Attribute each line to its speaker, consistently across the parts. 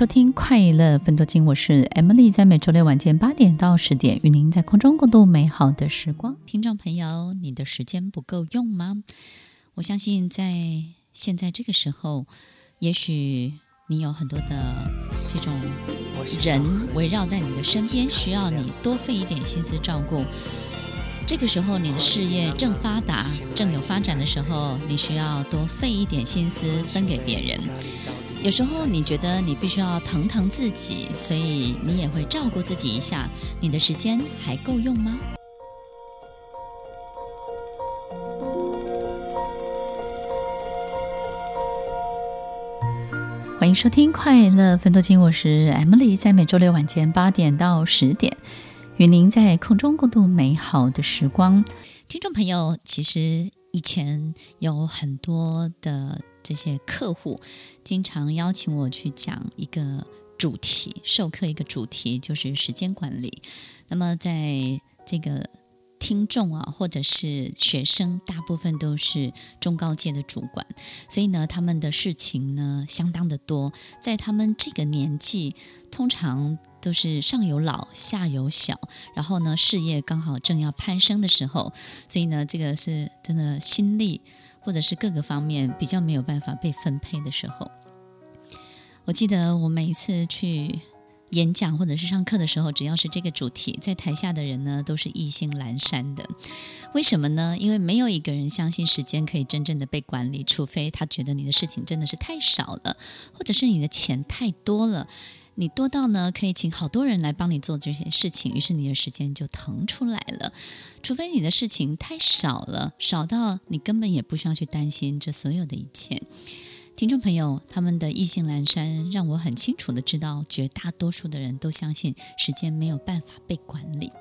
Speaker 1: 收听快乐分多金，我是 Emily，在每周六晚间八点到十点，与您在空中共度美好的时光。听众朋友，你的时间不够用吗？我相信在现在这个时候，也许你有很多的这种人围绕在你的身边，需要你多费一点心思照顾。这个时候，你的事业正发达、正有发展的时候，你需要多费一点心思分给别人。有时候你觉得你必须要疼疼自己，所以你也会照顾自己一下。你的时间还够用吗？欢迎收听快乐分多金，我是 Emily，在每周六晚间八点到十点，与您在空中共度美好的时光。听众朋友，其实以前有很多的。这些客户经常邀请我去讲一个主题，授课一个主题就是时间管理。那么在这个听众啊，或者是学生，大部分都是中高阶的主管，所以呢，他们的事情呢相当的多。在他们这个年纪，通常都是上有老下有小，然后呢，事业刚好正要攀升的时候，所以呢，这个是真的心力。或者是各个方面比较没有办法被分配的时候，我记得我每一次去演讲或者是上课的时候，只要是这个主题，在台下的人呢都是意兴阑珊的。为什么呢？因为没有一个人相信时间可以真正的被管理，除非他觉得你的事情真的是太少了，或者是你的钱太多了。你多到呢，可以请好多人来帮你做这些事情，于是你的时间就腾出来了。除非你的事情太少了，少到你根本也不需要去担心这所有的一切。听众朋友，他们的意兴阑珊，让我很清楚的知道，绝大多数的人都相信时间没有办法被管理。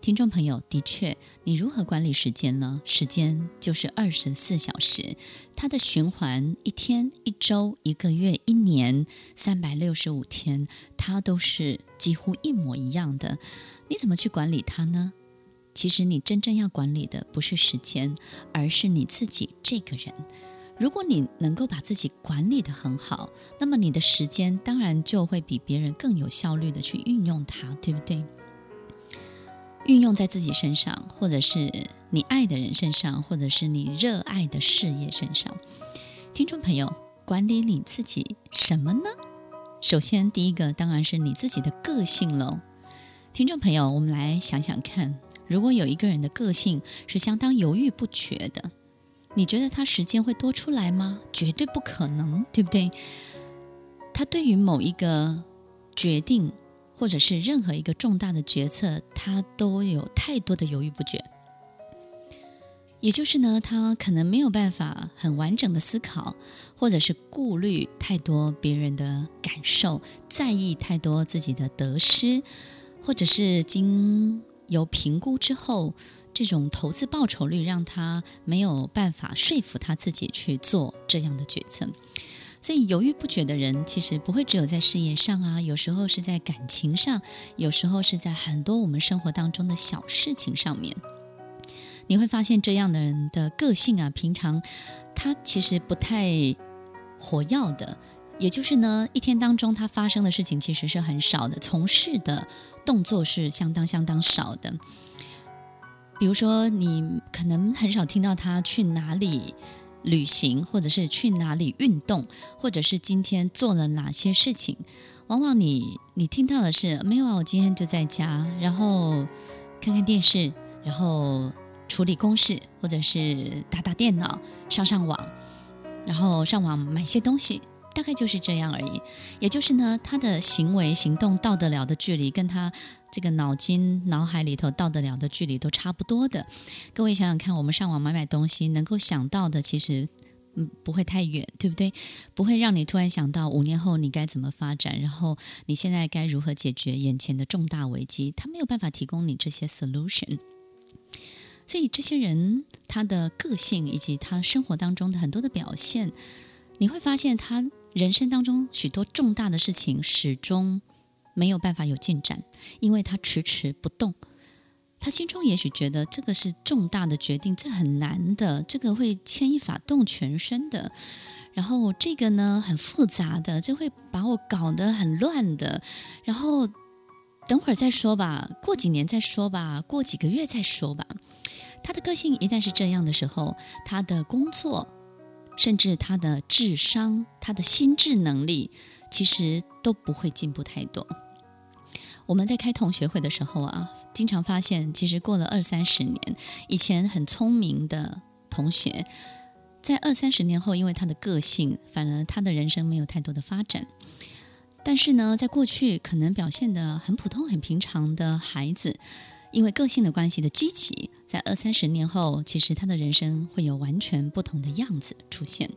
Speaker 1: 听众朋友，的确，你如何管理时间呢？时间就是二十四小时，它的循环一天、一周、一个月、一年，三百六十五天，它都是几乎一模一样的。你怎么去管理它呢？其实，你真正要管理的不是时间，而是你自己这个人。如果你能够把自己管理得很好，那么你的时间当然就会比别人更有效率地去运用它，对不对？运用在自己身上，或者是你爱的人身上，或者是你热爱的事业身上。听众朋友，管理你自己什么呢？首先，第一个当然是你自己的个性喽。听众朋友，我们来想想看，如果有一个人的个性是相当犹豫不决的，你觉得他时间会多出来吗？绝对不可能，对不对？他对于某一个决定，或者是任何一个重大的决策，他都有太多的犹豫不决。也就是呢，他可能没有办法很完整的思考，或者是顾虑太多别人的感受，在意太多自己的得失，或者是经由评估之后，这种投资报酬率让他没有办法说服他自己去做这样的决策。所以犹豫不决的人，其实不会只有在事业上啊，有时候是在感情上，有时候是在很多我们生活当中的小事情上面。你会发现这样的人的个性啊，平常他其实不太活跃的，也就是呢，一天当中他发生的事情其实是很少的，从事的动作是相当相当少的。比如说，你可能很少听到他去哪里。旅行，或者是去哪里运动，或者是今天做了哪些事情，往往你你听到的是没有啊，我今天就在家，然后看看电视，然后处理公事，或者是打打电脑，上上网，然后上网买些东西。大概就是这样而已。也就是呢，他的行为行动到得了的距离，跟他这个脑筋脑海里头到得了的距离都差不多的。各位想想看，我们上网买买东西，能够想到的其实嗯不会太远，对不对？不会让你突然想到五年后你该怎么发展，然后你现在该如何解决眼前的重大危机。他没有办法提供你这些 solution。所以这些人他的个性以及他生活当中的很多的表现，你会发现他人生当中许多重大的事情始终没有办法有进展，因为他迟迟不动。他心中也许觉得这个是重大的决定，这很难的，这个会牵一发动全身的。然后这个呢很复杂的，这会把我搞得很乱的。然后等会儿再说吧，过几年再说吧，过几个月再说吧。他的个性一旦是这样的时候，他的工作，甚至他的智商、他的心智能力，其实都不会进步太多。我们在开同学会的时候啊，经常发现，其实过了二三十年，以前很聪明的同学，在二三十年后，因为他的个性，反而他的人生没有太多的发展。但是呢，在过去可能表现得很普通、很平常的孩子。因为个性的关系的积起，在二三十年后，其实他的人生会有完全不同的样子出现。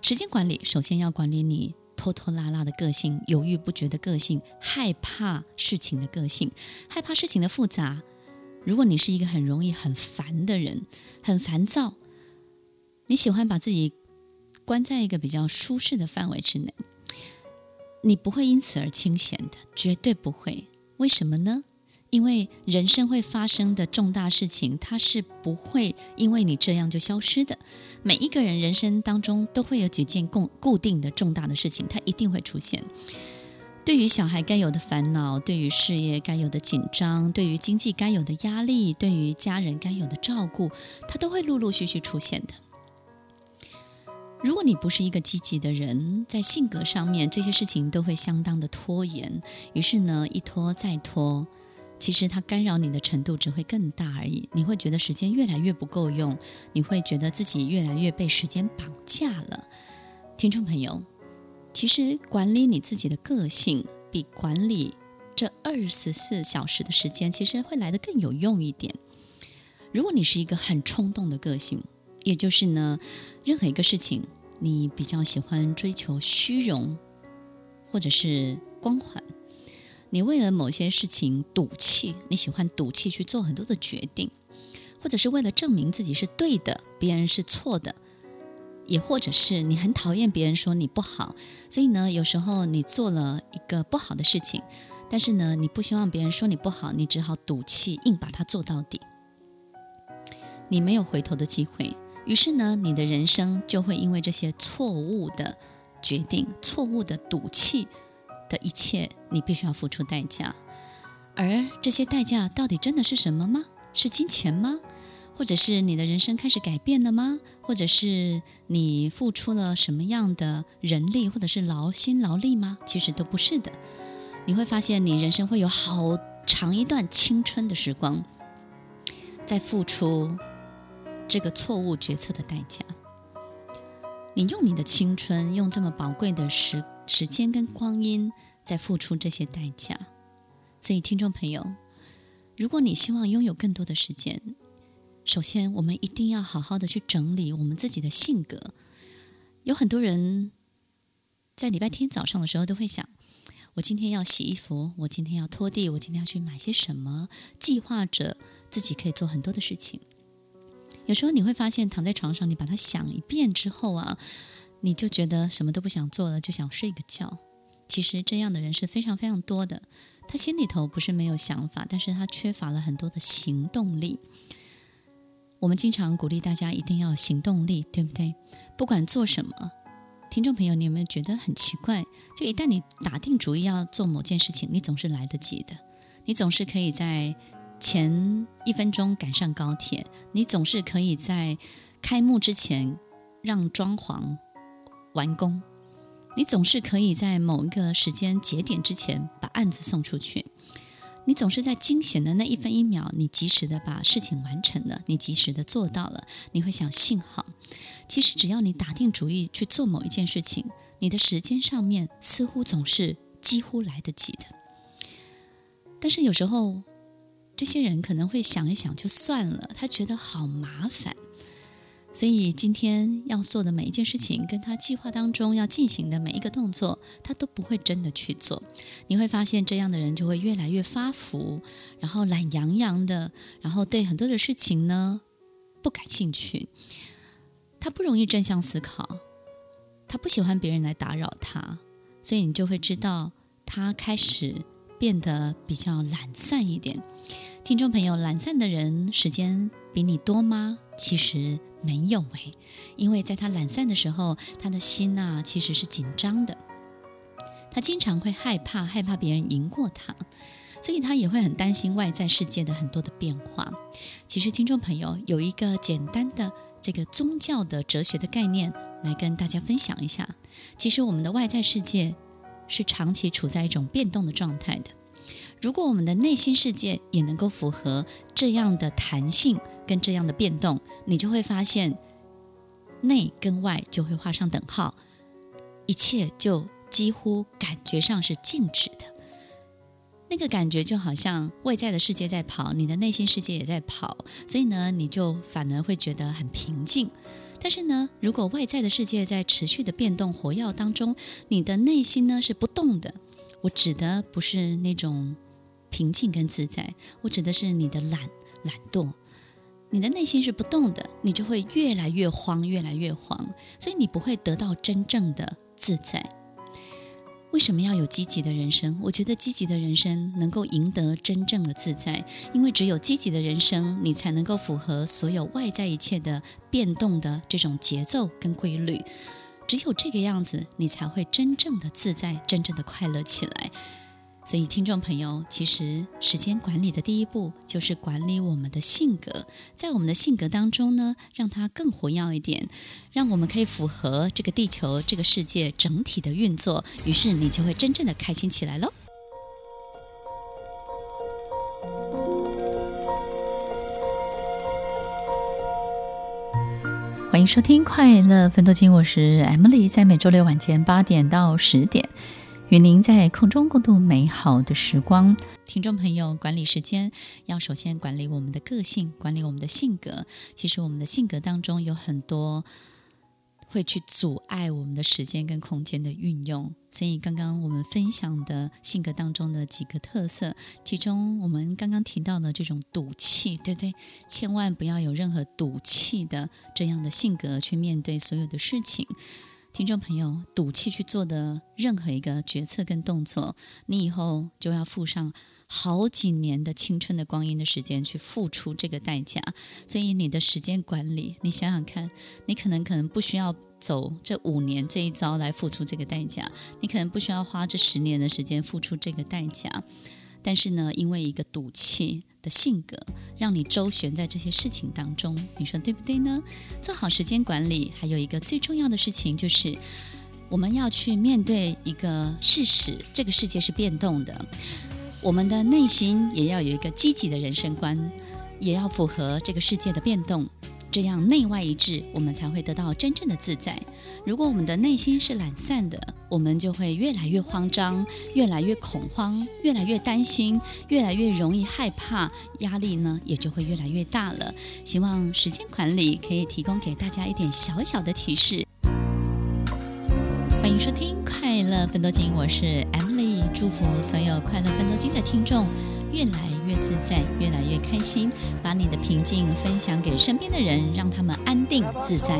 Speaker 1: 时间管理首先要管理你拖拖拉拉的个性、犹豫不决的个性、害怕事情的个性、害怕事情的复杂。如果你是一个很容易很烦的人，很烦躁，你喜欢把自己关在一个比较舒适的范围之内，你不会因此而清闲的，绝对不会。为什么呢？因为人生会发生的重大事情，它是不会因为你这样就消失的。每一个人人生当中都会有几件固固定的重大的事情，它一定会出现。对于小孩该有的烦恼，对于事业该有的紧张，对于经济该有的压力，对于家人该有的照顾，它都会陆陆续续出现的。如果你不是一个积极的人，在性格上面，这些事情都会相当的拖延，于是呢，一拖再拖。其实它干扰你的程度只会更大而已，你会觉得时间越来越不够用，你会觉得自己越来越被时间绑架了。听众朋友，其实管理你自己的个性，比管理这二十四小时的时间，其实会来得更有用一点。如果你是一个很冲动的个性，也就是呢，任何一个事情你比较喜欢追求虚荣，或者是光环。你为了某些事情赌气，你喜欢赌气去做很多的决定，或者是为了证明自己是对的，别人是错的，也或者是你很讨厌别人说你不好，所以呢，有时候你做了一个不好的事情，但是呢，你不希望别人说你不好，你只好赌气硬把它做到底，你没有回头的机会，于是呢，你的人生就会因为这些错误的决定、错误的赌气。的一切，你必须要付出代价，而这些代价到底真的是什么吗？是金钱吗？或者是你的人生开始改变了吗？或者是你付出了什么样的人力，或者是劳心劳力吗？其实都不是的。你会发现，你人生会有好长一段青春的时光，在付出这个错误决策的代价。你用你的青春，用这么宝贵的时时间跟光阴，在付出这些代价。所以，听众朋友，如果你希望拥有更多的时间，首先我们一定要好好的去整理我们自己的性格。有很多人在礼拜天早上的时候都会想：我今天要洗衣服，我今天要拖地，我今天要去买些什么，计划着自己可以做很多的事情。有时候你会发现，躺在床上，你把它想一遍之后啊，你就觉得什么都不想做了，就想睡个觉。其实这样的人是非常非常多的。他心里头不是没有想法，但是他缺乏了很多的行动力。我们经常鼓励大家一定要行动力，对不对？不管做什么，听众朋友，你有没有觉得很奇怪？就一旦你打定主意要做某件事情，你总是来得及的，你总是可以在。前一分钟赶上高铁，你总是可以在开幕之前让装潢完工，你总是可以在某一个时间节点之前把案子送出去，你总是在惊险的那一分一秒，你及时的把事情完成了，你及时的做到了，你会想幸好。其实只要你打定主意去做某一件事情，你的时间上面似乎总是几乎来得及的。但是有时候，这些人可能会想一想就算了，他觉得好麻烦。所以今天要做的每一件事情，跟他计划当中要进行的每一个动作，他都不会真的去做。你会发现，这样的人就会越来越发福，然后懒洋洋的，然后对很多的事情呢不感兴趣。他不容易正向思考，他不喜欢别人来打扰他，所以你就会知道他开始变得比较懒散一点。听众朋友，懒散的人时间比你多吗？其实。没有诶，因为在他懒散的时候，他的心呐其实是紧张的，他经常会害怕，害怕别人赢过他，所以他也会很担心外在世界的很多的变化。其实，听众朋友有一个简单的这个宗教的哲学的概念来跟大家分享一下。其实，我们的外在世界是长期处在一种变动的状态的。如果我们的内心世界也能够符合这样的弹性，跟这样的变动，你就会发现内跟外就会画上等号，一切就几乎感觉上是静止的。那个感觉就好像外在的世界在跑，你的内心世界也在跑，所以呢，你就反而会觉得很平静。但是呢，如果外在的世界在持续的变动活跃当中，你的内心呢是不动的。我指的不是那种平静跟自在，我指的是你的懒懒惰。你的内心是不动的，你就会越来越慌，越来越慌，所以你不会得到真正的自在。为什么要有积极的人生？我觉得积极的人生能够赢得真正的自在，因为只有积极的人生，你才能够符合所有外在一切的变动的这种节奏跟规律。只有这个样子，你才会真正的自在，真正的快乐起来。所以，听众朋友，其实时间管理的第一步就是管理我们的性格，在我们的性格当中呢，让它更活跃一点，让我们可以符合这个地球、这个世界整体的运作，于是你就会真正的开心起来喽。欢迎收听《快乐分多金》，我是 Emily，在每周六晚间八点到十点。与您在空中共度美好的时光，听众朋友，管理时间要首先管理我们的个性，管理我们的性格。其实我们的性格当中有很多会去阻碍我们的时间跟空间的运用。所以刚刚我们分享的性格当中的几个特色，其中我们刚刚提到的这种赌气，对不对？千万不要有任何赌气的这样的性格去面对所有的事情。听众朋友，赌气去做的任何一个决策跟动作，你以后就要付上好几年的青春的光阴的时间去付出这个代价。所以你的时间管理，你想想看，你可能可能不需要走这五年这一遭来付出这个代价，你可能不需要花这十年的时间付出这个代价。但是呢，因为一个赌气的性格，让你周旋在这些事情当中，你说对不对呢？做好时间管理，还有一个最重要的事情就是，我们要去面对一个事实：这个世界是变动的，我们的内心也要有一个积极的人生观，也要符合这个世界的变动。这样内外一致，我们才会得到真正的自在。如果我们的内心是懒散的，我们就会越来越慌张，越来越恐慌，越来越担心，越来越容易害怕，压力呢也就会越来越大了。希望时间管理可以提供给大家一点小小的提示。欢迎收听《快乐分多金》，我是 Emily，祝福所有快乐分多金的听众。越来越自在，越来越开心，把你的平静分享给身边的人，让他们安定自在。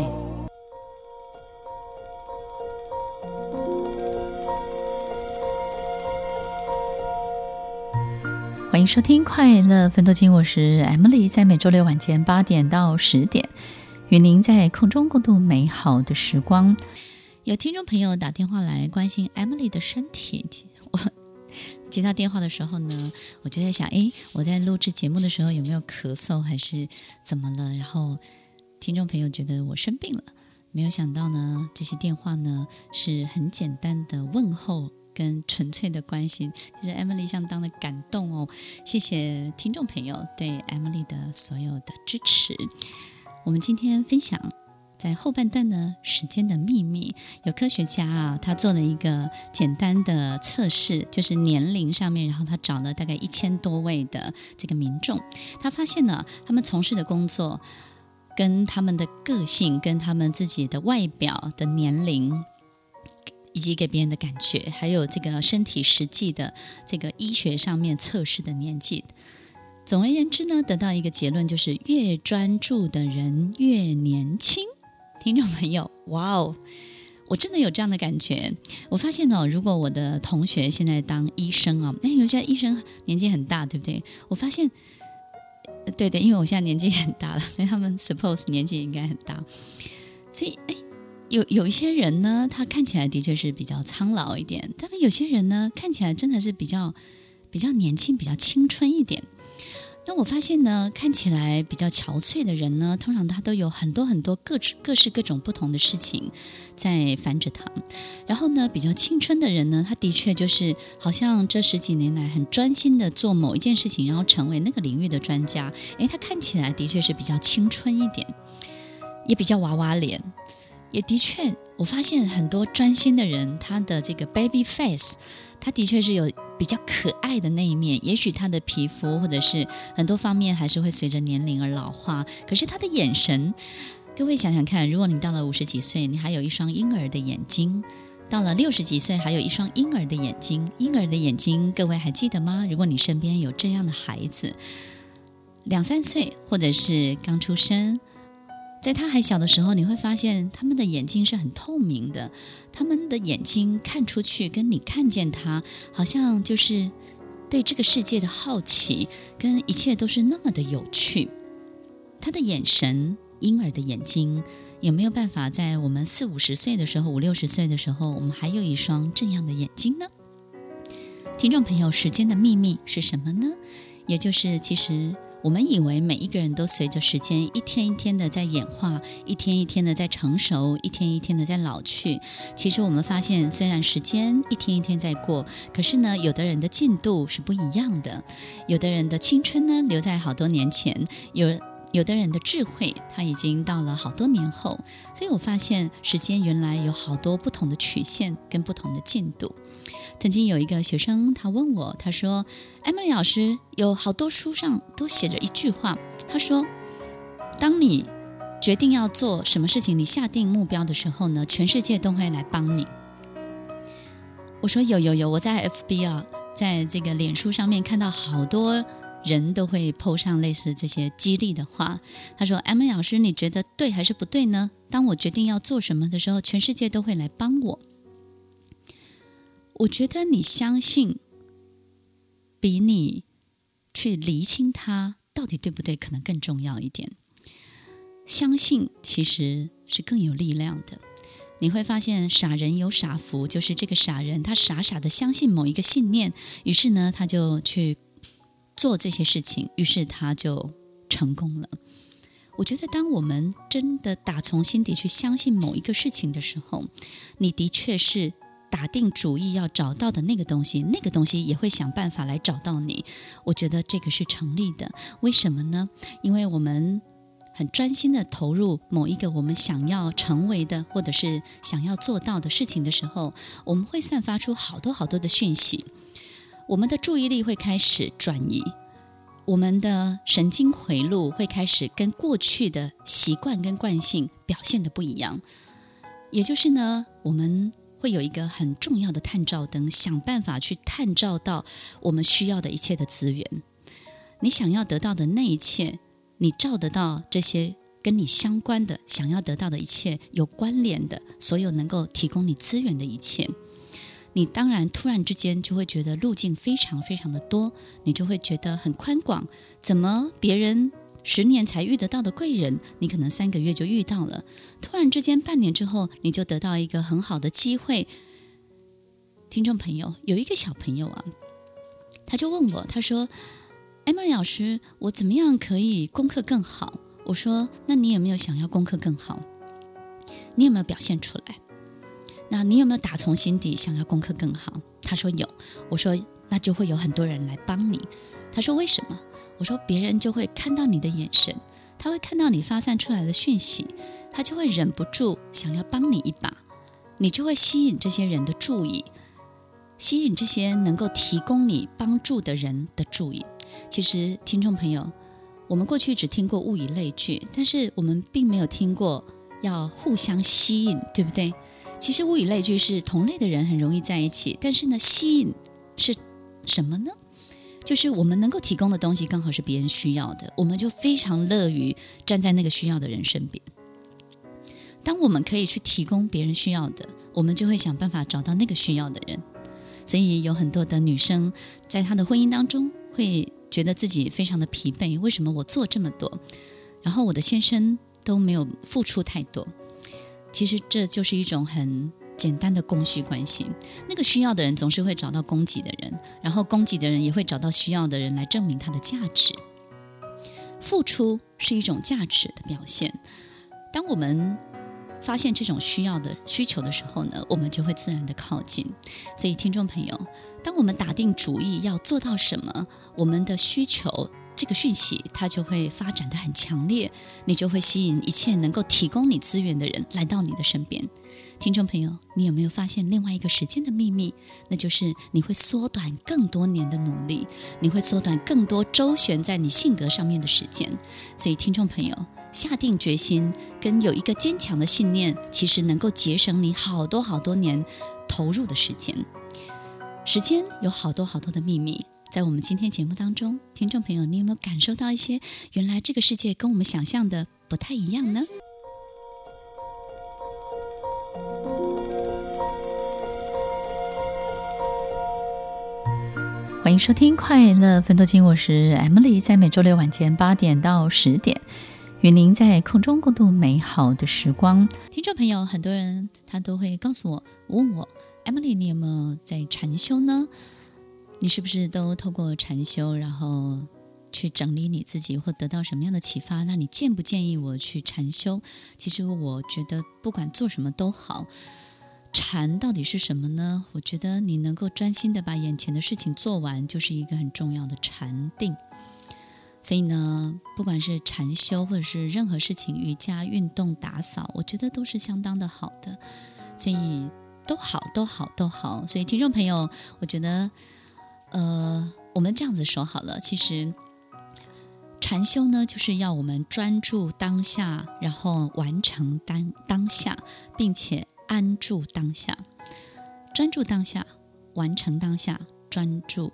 Speaker 1: 欢迎收听《快乐分多金》，我是 Emily，在每周六晚间八点到十点，与您在空中共度美好的时光。有听众朋友打电话来关心 Emily 的身体，我。接到电话的时候呢，我就在想，诶，我在录制节目的时候有没有咳嗽，还是怎么了？然后听众朋友觉得我生病了，没有想到呢，这些电话呢是很简单的问候跟纯粹的关心，其实 Emily 相当的感动哦。谢谢听众朋友对 Emily 的所有的支持。我们今天分享。在后半段呢，时间的秘密，有科学家啊，他做了一个简单的测试，就是年龄上面，然后他找了大概一千多位的这个民众，他发现呢，他们从事的工作跟他们的个性、跟他们自己的外表的年龄。以及给别人的感觉，还有这个身体实际的这个医学上面测试的年纪，总而言之呢，得到一个结论就是越专注的人越年轻。听众朋友，哇哦，我真的有这样的感觉。我发现哦，如果我的同学现在当医生啊，那有些医生年纪很大，对不对？我发现，对对，因为我现在年纪也很大了，所以他们 suppose 年纪应该很大，所以哎。有有一些人呢，他看起来的确是比较苍老一点，但是有些人呢，看起来真的是比较比较年轻、比较青春一点。那我发现呢，看起来比较憔悴的人呢，通常他都有很多很多各各式各种不同的事情在烦着他。然后呢，比较青春的人呢，他的确就是好像这十几年来很专心的做某一件事情，然后成为那个领域的专家。诶，他看起来的确是比较青春一点，也比较娃娃脸。也的确，我发现很多专心的人，他的这个 baby face，他的确是有比较可爱的那一面。也许他的皮肤或者是很多方面还是会随着年龄而老化，可是他的眼神，各位想想看，如果你到了五十几岁，你还有一双婴儿的眼睛；到了六十几岁，还有一双婴儿的眼睛。婴儿的眼睛，各位还记得吗？如果你身边有这样的孩子，两三岁或者是刚出生。在他还小的时候，你会发现他们的眼睛是很透明的，他们的眼睛看出去跟你看见他，好像就是对这个世界的好奇，跟一切都是那么的有趣。他的眼神，婴儿的眼睛，有没有办法在我们四五十岁的时候，五六十岁的时候，我们还有一双这样的眼睛呢？听众朋友，时间的秘密是什么呢？也就是其实。我们以为每一个人都随着时间一天一天的在演化，一天一天的在成熟，一天一天的在老去。其实我们发现，虽然时间一天一天在过，可是呢，有的人的进度是不一样的。有的人的青春呢，留在好多年前；有有的人的智慧，他已经到了好多年后。所以我发现，时间原来有好多不同的曲线跟不同的进度。曾经有一个学生，他问我，他说：“Emily 老师，有好多书上都写着一句话，他说，当你决定要做什么事情，你下定目标的时候呢，全世界都会来帮你。”我说：“有有有，我在 FB 啊，在这个脸书上面看到好多人都会 po 上类似这些激励的话。”他说：“Emily 老师，你觉得对还是不对呢？当我决定要做什么的时候，全世界都会来帮我。”我觉得你相信，比你去厘清它到底对不对，可能更重要一点。相信其实是更有力量的。你会发现，傻人有傻福，就是这个傻人他傻傻的相信某一个信念，于是呢，他就去做这些事情，于是他就成功了。我觉得，当我们真的打从心底去相信某一个事情的时候，你的确是。打定主意要找到的那个东西，那个东西也会想办法来找到你。我觉得这个是成立的。为什么呢？因为我们很专心的投入某一个我们想要成为的，或者是想要做到的事情的时候，我们会散发出好多好多的讯息。我们的注意力会开始转移，我们的神经回路会开始跟过去的习惯跟惯性表现得不一样。也就是呢，我们。会有一个很重要的探照灯，想办法去探照到我们需要的一切的资源。你想要得到的那一切，你照得到这些跟你相关的、想要得到的一切有关联的，所有能够提供你资源的一切。你当然突然之间就会觉得路径非常非常的多，你就会觉得很宽广。怎么别人？十年才遇得到的贵人，你可能三个月就遇到了。突然之间，半年之后，你就得到一个很好的机会。听众朋友，有一个小朋友啊，他就问我，他说：“Emily 老师，我怎么样可以功课更好？”我说：“那你有没有想要功课更好？你有没有表现出来？那你有没有打从心底想要功课更好？”他说有。我说：“那就会有很多人来帮你。”他说：“为什么？”我说，别人就会看到你的眼神，他会看到你发散出来的讯息，他就会忍不住想要帮你一把，你就会吸引这些人的注意，吸引这些能够提供你帮助的人的注意。其实，听众朋友，我们过去只听过物以类聚，但是我们并没有听过要互相吸引，对不对？其实物以类聚是同类的人很容易在一起，但是呢，吸引是什么呢？就是我们能够提供的东西刚好是别人需要的，我们就非常乐于站在那个需要的人身边。当我们可以去提供别人需要的，我们就会想办法找到那个需要的人。所以有很多的女生在她的婚姻当中会觉得自己非常的疲惫，为什么我做这么多，然后我的先生都没有付出太多？其实这就是一种很简单的供需关系。那个需要的人总是会找到供给的人，然后供给的人也会找到需要的人来证明他的价值。付出是一种价值的表现。当我们发现这种需要的需求的时候呢，我们就会自然的靠近。所以，听众朋友，当我们打定主意要做到什么，我们的需求。这个讯息它就会发展得很强烈，你就会吸引一切能够提供你资源的人来到你的身边。听众朋友，你有没有发现另外一个时间的秘密？那就是你会缩短更多年的努力，你会缩短更多周旋在你性格上面的时间。所以，听众朋友，下定决心跟有一个坚强的信念，其实能够节省你好多好多年投入的时间。时间有好多好多的秘密。在我们今天节目当中，听众朋友，你有没有感受到一些原来这个世界跟我们想象的不太一样呢？迎收听《快乐分多金》，我是 Emily，在每周六晚间八点到十点，与您在空中共度美好的时光。听众朋友，很多人他都会告诉我，问我 Emily，你有没有在禅修呢？你是不是都透过禅修，然后去整理你自己，或得到什么样的启发？那你建不建议我去禅修？其实我觉得不管做什么都好。禅到底是什么呢？我觉得你能够专心的把眼前的事情做完，就是一个很重要的禅定。所以呢，不管是禅修，或者是任何事情，瑜伽、运动、打扫，我觉得都是相当的好的。所以都好，都好，都好。所以听众朋友，我觉得。呃，我们这样子说好了。其实禅修呢，就是要我们专注当下，然后完成当当下，并且安住当下。专注当下，完成当下，专注，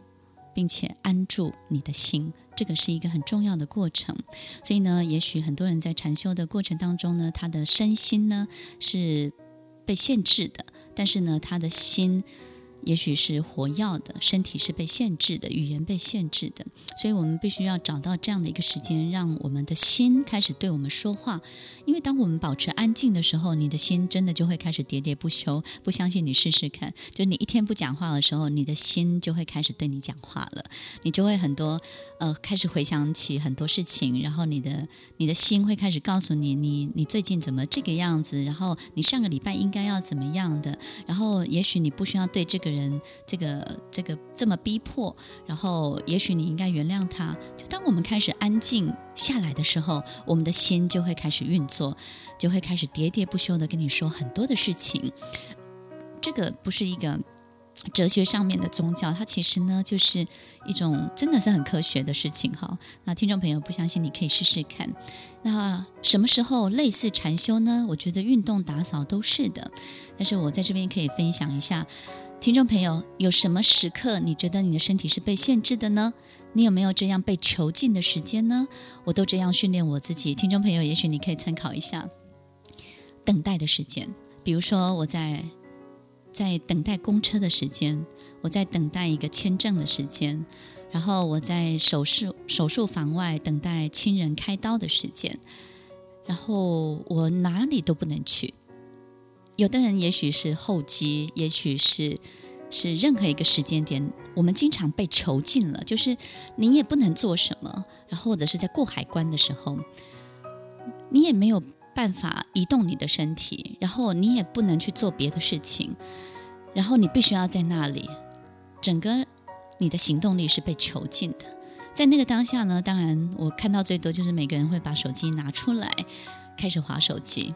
Speaker 1: 并且安住你的心，这个是一个很重要的过程。所以呢，也许很多人在禅修的过程当中呢，他的身心呢是被限制的，但是呢，他的心。也许是活药的，身体是被限制的，语言被限制的，所以我们必须要找到这样的一个时间，让我们的心开始对我们说话。因为当我们保持安静的时候，你的心真的就会开始喋喋不休。不相信你试试看，就你一天不讲话的时候，你的心就会开始对你讲话了，你就会很多呃开始回想起很多事情，然后你的你的心会开始告诉你，你你最近怎么这个样子，然后你上个礼拜应该要怎么样的，然后也许你不需要对这个。人这个这个这么逼迫，然后也许你应该原谅他。就当我们开始安静下来的时候，我们的心就会开始运作，就会开始喋喋不休地跟你说很多的事情。这个不是一个哲学上面的宗教，它其实呢就是一种真的是很科学的事情哈。那听众朋友不相信，你可以试试看。那什么时候类似禅修呢？我觉得运动打扫都是的，但是我在这边可以分享一下。听众朋友，有什么时刻你觉得你的身体是被限制的呢？你有没有这样被囚禁的时间呢？我都这样训练我自己。听众朋友，也许你可以参考一下。等待的时间，比如说我在在等待公车的时间，我在等待一个签证的时间，然后我在手术手术房外等待亲人开刀的时间，然后我哪里都不能去。有的人也许是候机，也许是是任何一个时间点，我们经常被囚禁了，就是你也不能做什么，然后或者是在过海关的时候，你也没有办法移动你的身体，然后你也不能去做别的事情，然后你必须要在那里，整个你的行动力是被囚禁的。在那个当下呢，当然我看到最多就是每个人会把手机拿出来，开始划手机。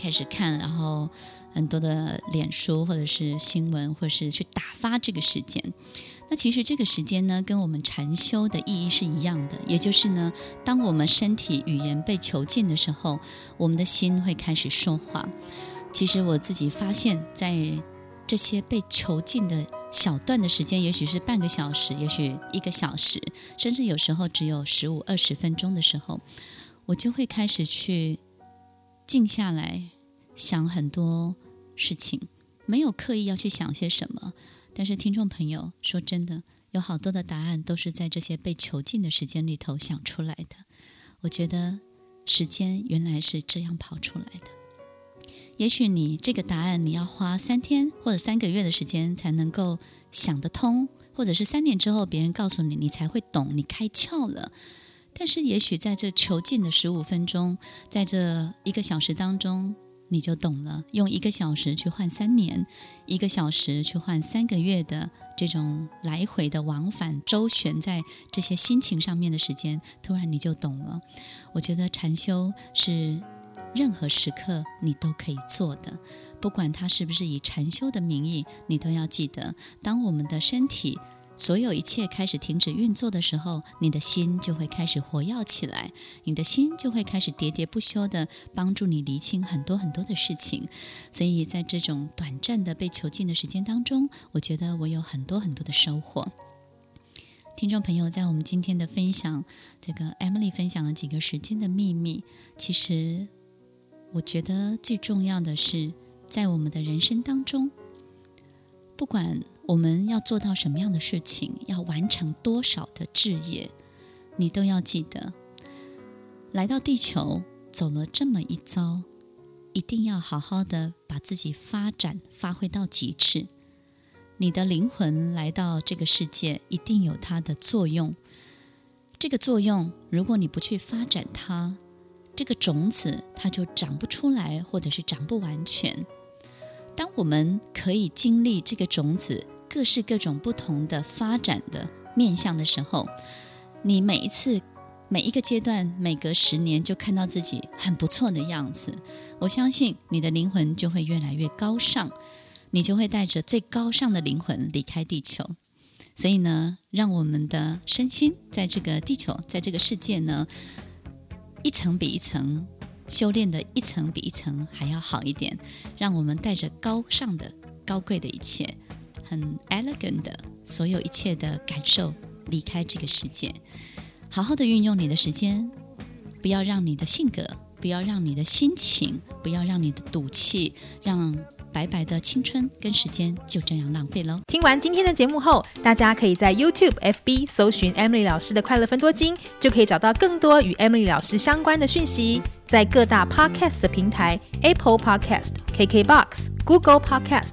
Speaker 1: 开始看，然后很多的脸书或者是新闻，或者是去打发这个时间。那其实这个时间呢，跟我们禅修的意义是一样的，也就是呢，当我们身体语言被囚禁的时候，我们的心会开始说话。其实我自己发现，在这些被囚禁的小段的时间，也许是半个小时，也许一个小时，甚至有时候只有十五二十分钟的时候，我就会开始去。静下来想很多事情，没有刻意要去想些什么。但是听众朋友说真的，有好多的答案都是在这些被囚禁的时间里头想出来的。我觉得时间原来是这样跑出来的。也许你这个答案你要花三天或者三个月的时间才能够想得通，或者是三年之后别人告诉你，你才会懂，你开窍了。但是，也许在这囚禁的十五分钟，在这一个小时当中，你就懂了。用一个小时去换三年，一个小时去换三个月的这种来回的往返周旋在这些心情上面的时间，突然你就懂了。我觉得禅修是任何时刻你都可以做的，不管它是不是以禅修的名义，你都要记得，当我们的身体。所有一切开始停止运作的时候，你的心就会开始活跃起来，你的心就会开始喋喋不休地帮助你厘清很多很多的事情。所以在这种短暂的被囚禁的时间当中，我觉得我有很多很多的收获。听众朋友，在我们今天的分享，这个 Emily 分享了几个时间的秘密。其实，我觉得最重要的是，在我们的人生当中，不管。我们要做到什么样的事情，要完成多少的志业，你都要记得。来到地球走了这么一遭，一定要好好的把自己发展发挥到极致。你的灵魂来到这个世界，一定有它的作用。这个作用，如果你不去发展它，这个种子它就长不出来，或者是长不完全。当我们可以经历这个种子。各式各种不同的发展的面向的时候，你每一次每一个阶段，每隔十年就看到自己很不错的样子。我相信你的灵魂就会越来越高尚，你就会带着最高尚的灵魂离开地球。所以呢，让我们的身心在这个地球，在这个世界呢，一层比一层修炼的一层比一层还要好一点。让我们带着高尚的、高贵的一切。很 elegant 的所有一切的感受离开这个世界，好好的运用你的时间，不要让你的性格，不要让你的心情，不要让你的赌气，让白白的青春跟时间就这样浪费喽。
Speaker 2: 听完今天的节目后，大家可以在 YouTube、FB 搜寻 Emily 老师的快乐分多金，就可以找到更多与 Emily 老师相关的讯息。在各大 Podcast 的平台，Apple Podcast、KKBox、Google Podcast、